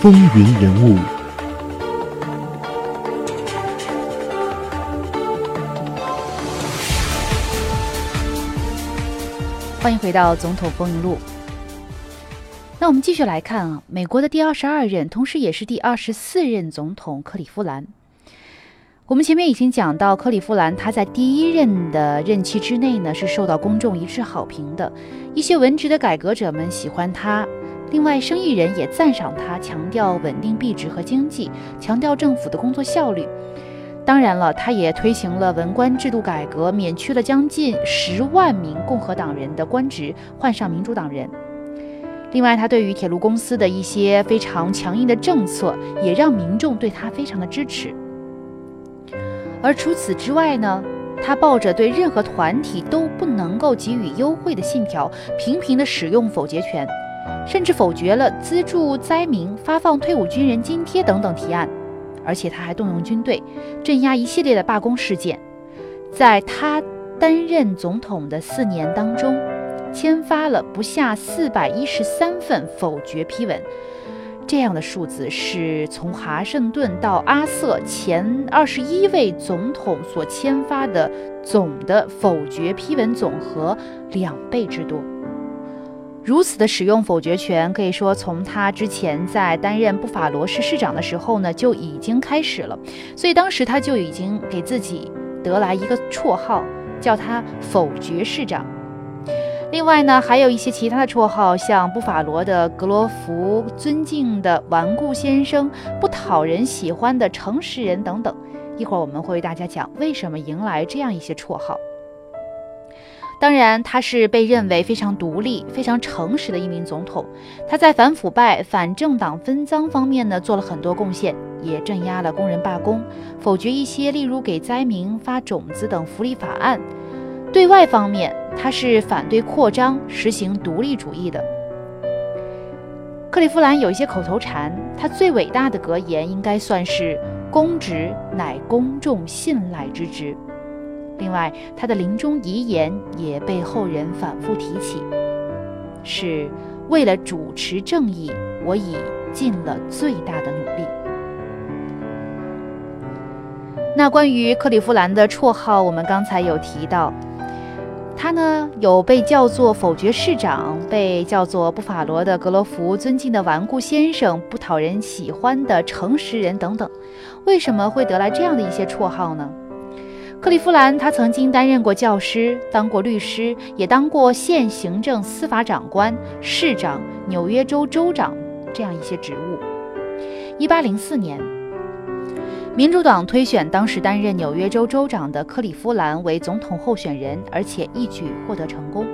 风云人物，欢迎回到《总统风云录》。那我们继续来看啊，美国的第二十二任，同时也是第二十四任总统克里夫兰。我们前面已经讲到，克里夫兰他在第一任的任期之内呢，是受到公众一致好评的，一些文职的改革者们喜欢他。另外，生意人也赞赏他，强调稳定币值和经济，强调政府的工作效率。当然了，他也推行了文官制度改革，免去了将近十万名共和党人的官职，换上民主党人。另外，他对于铁路公司的一些非常强硬的政策，也让民众对他非常的支持。而除此之外呢，他抱着对任何团体都不能够给予优惠的信条，频频的使用否决权。甚至否决了资助灾民、发放退伍军人津贴等等提案，而且他还动用军队镇压一系列的罢工事件。在他担任总统的四年当中，签发了不下四百一十三份否决批文，这样的数字是从华盛顿到阿瑟前二十一位总统所签发的总的否决批文总和两倍之多。如此的使用否决权，可以说从他之前在担任布法罗市市长的时候呢就已经开始了，所以当时他就已经给自己得来一个绰号，叫他“否决市长”。另外呢，还有一些其他的绰号，像布法罗的格罗弗、尊敬的顽固先生、不讨人喜欢的诚实人等等。一会儿我们会为大家讲为什么迎来这样一些绰号。当然，他是被认为非常独立、非常诚实的一名总统。他在反腐败、反政党分赃方面呢做了很多贡献，也镇压了工人罢工，否决一些例如给灾民发种子等福利法案。对外方面，他是反对扩张、实行独立主义的。克利夫兰有一些口头禅，他最伟大的格言应该算是“公职乃公众信赖之职”。另外，他的临终遗言也被后人反复提起，是为了主持正义，我已尽了最大的努力。那关于克利夫兰的绰号，我们刚才有提到，他呢有被叫做否决市长，被叫做布法罗的格罗弗，尊敬的顽固先生，不讨人喜欢的诚实人等等。为什么会得来这样的一些绰号呢？克利夫兰，他曾经担任过教师，当过律师，也当过县行政司法长官、市长、纽约州州长这样一些职务。一八零四年，民主党推选当时担任纽约州州长的克利夫兰为总统候选人，而且一举获得成功。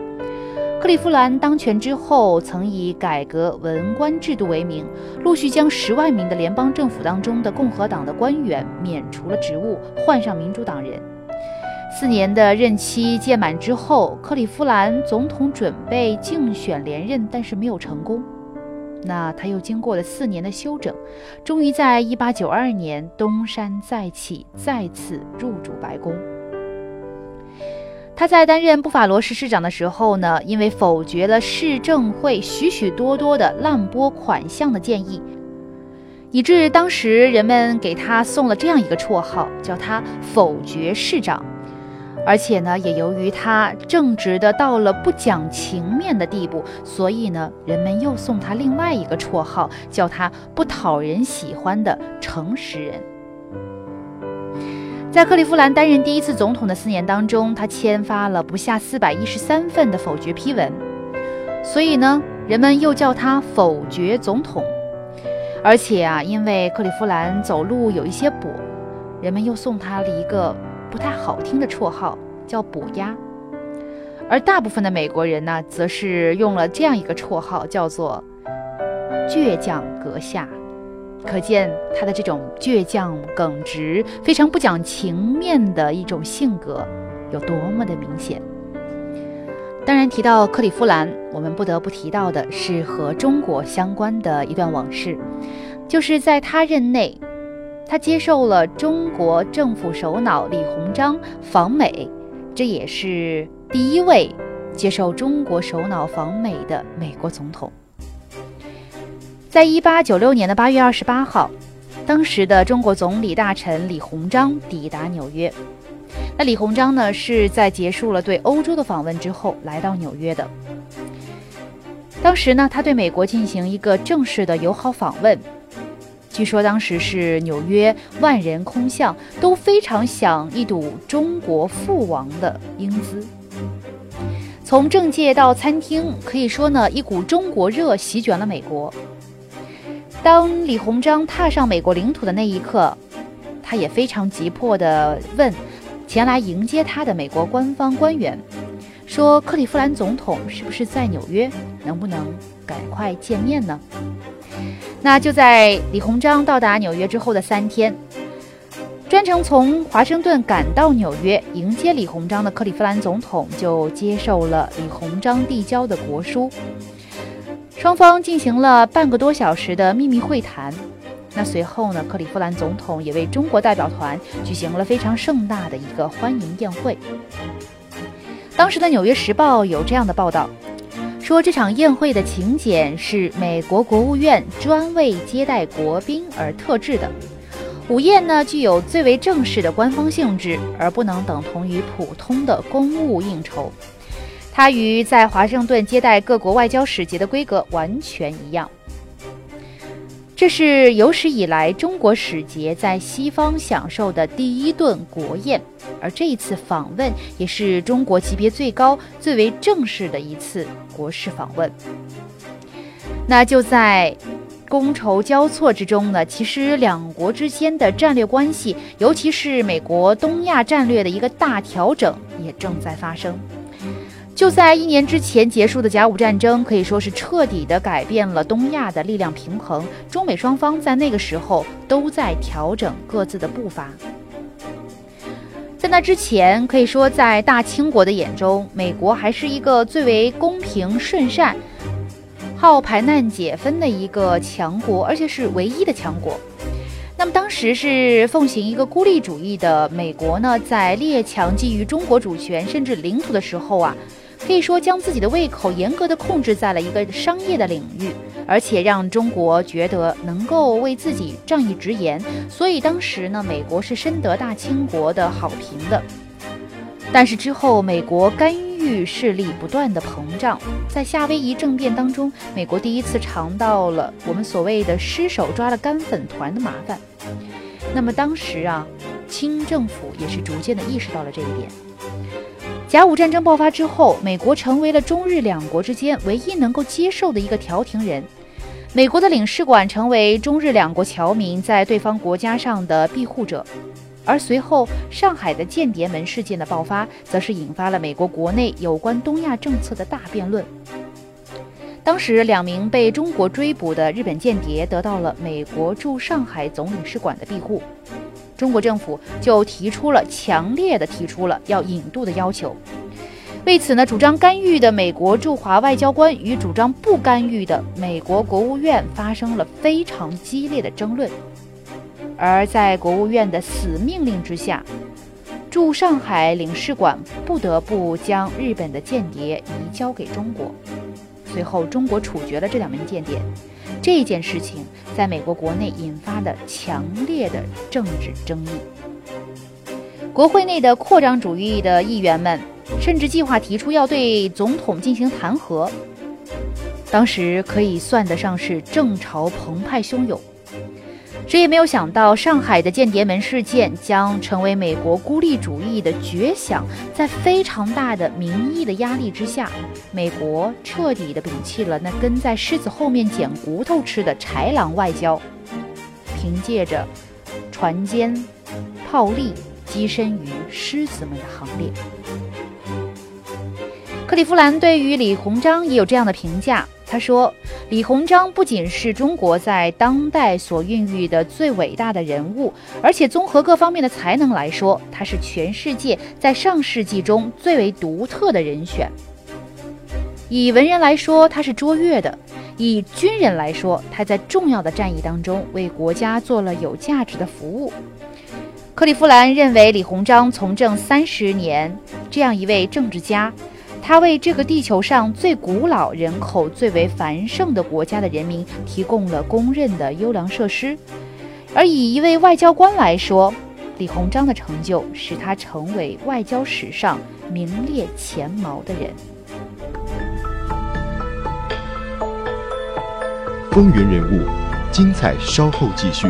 克利夫兰当权之后，曾以改革文官制度为名，陆续将十万名的联邦政府当中的共和党的官员免除了职务，换上民主党人。四年的任期届满之后，克利夫兰总统准备竞选连任，但是没有成功。那他又经过了四年的休整，终于在一八九二年东山再起，再次入主白宫。他在担任布法罗市市长的时候呢，因为否决了市政会许许多多的滥拨款项的建议，以致当时人们给他送了这样一个绰号，叫他“否决市长”。而且呢，也由于他正直的到了不讲情面的地步，所以呢，人们又送他另外一个绰号，叫他不讨人喜欢的诚实人。在克利夫兰担任第一次总统的四年当中，他签发了不下四百一十三份的否决批文，所以呢，人们又叫他否决总统。而且啊，因为克利夫兰走路有一些跛，人们又送他了一个。不太好听的绰号叫“补鸭”，而大部分的美国人呢，则是用了这样一个绰号，叫做“倔强阁下”。可见他的这种倔强、耿直、非常不讲情面的一种性格有多么的明显。当然，提到克利夫兰，我们不得不提到的是和中国相关的一段往事，就是在他任内。他接受了中国政府首脑李鸿章访美，这也是第一位接受中国首脑访美的美国总统。在一八九六年的八月二十八号，当时的中国总理大臣李鸿章抵达纽约。那李鸿章呢，是在结束了对欧洲的访问之后来到纽约的。当时呢，他对美国进行一个正式的友好访问。据说当时是纽约万人空巷，都非常想一睹中国父王的英姿。从政界到餐厅，可以说呢，一股中国热席卷了美国。当李鸿章踏上美国领土的那一刻，他也非常急迫地问前来迎接他的美国官方官员。说克利夫兰总统是不是在纽约？能不能赶快见面呢？那就在李鸿章到达纽约之后的三天，专程从华盛顿赶到纽约迎接李鸿章的克利夫兰总统就接受了李鸿章递交的国书，双方进行了半个多小时的秘密会谈。那随后呢，克利夫兰总统也为中国代表团举行了非常盛大的一个欢迎宴会。当时的《纽约时报》有这样的报道，说这场宴会的请柬是美国国务院专为接待国宾而特制的。午宴呢，具有最为正式的官方性质，而不能等同于普通的公务应酬。它与在华盛顿接待各国外交使节的规格完全一样。这是有史以来中国使节在西方享受的第一顿国宴，而这一次访问也是中国级别最高、最为正式的一次国事访问。那就在觥筹交错之中呢，其实两国之间的战略关系，尤其是美国东亚战略的一个大调整，也正在发生。就在一年之前结束的甲午战争，可以说是彻底的改变了东亚的力量平衡。中美双方在那个时候都在调整各自的步伐。在那之前，可以说在大清国的眼中，美国还是一个最为公平顺善、好排难解纷的一个强国，而且是唯一的强国。那么当时是奉行一个孤立主义的美国呢，在列强觊觎中国主权甚至领土的时候啊。可以说，将自己的胃口严格的控制在了一个商业的领域，而且让中国觉得能够为自己仗义直言，所以当时呢，美国是深得大清国的好评的。但是之后，美国干预势力不断的膨胀，在夏威夷政变当中，美国第一次尝到了我们所谓的失手抓了干粉团的麻烦。那么当时啊，清政府也是逐渐的意识到了这一点。甲午战争爆发之后，美国成为了中日两国之间唯一能够接受的一个调停人。美国的领事馆成为中日两国侨民在对方国家上的庇护者。而随后上海的间谍门事件的爆发，则是引发了美国国内有关东亚政策的大辩论。当时，两名被中国追捕的日本间谍得到了美国驻上海总领事馆的庇护。中国政府就提出了强烈的提出了要引渡的要求。为此呢，主张干预的美国驻华外交官与主张不干预的美国国务院发生了非常激烈的争论。而在国务院的死命令之下，驻上海领事馆不得不将日本的间谍移交给中国。最后，中国处决了这两名间谍。这件事情在美国国内引发的强烈的政治争议，国会内的扩张主义的议员们甚至计划提出要对总统进行弹劾。当时可以算得上是政潮澎湃汹涌。谁也没有想到，上海的间谍门事件将成为美国孤立主义的绝响。在非常大的民意的压力之下，美国彻底的摒弃了那跟在狮子后面捡骨头吃的豺狼外交，凭借着船坚炮利，跻身于狮子们的行列。克利夫兰对于李鸿章也有这样的评价。他说：“李鸿章不仅是中国在当代所孕育的最伟大的人物，而且综合各方面的才能来说，他是全世界在上世纪中最为独特的人选。以文人来说，他是卓越的；以军人来说，他在重要的战役当中为国家做了有价值的服务。”克利夫兰认为，李鸿章从政三十年，这样一位政治家。他为这个地球上最古老、人口最为繁盛的国家的人民提供了公认的优良设施。而以一位外交官来说，李鸿章的成就使他成为外交史上名列前茅的人。风云人物，精彩稍后继续。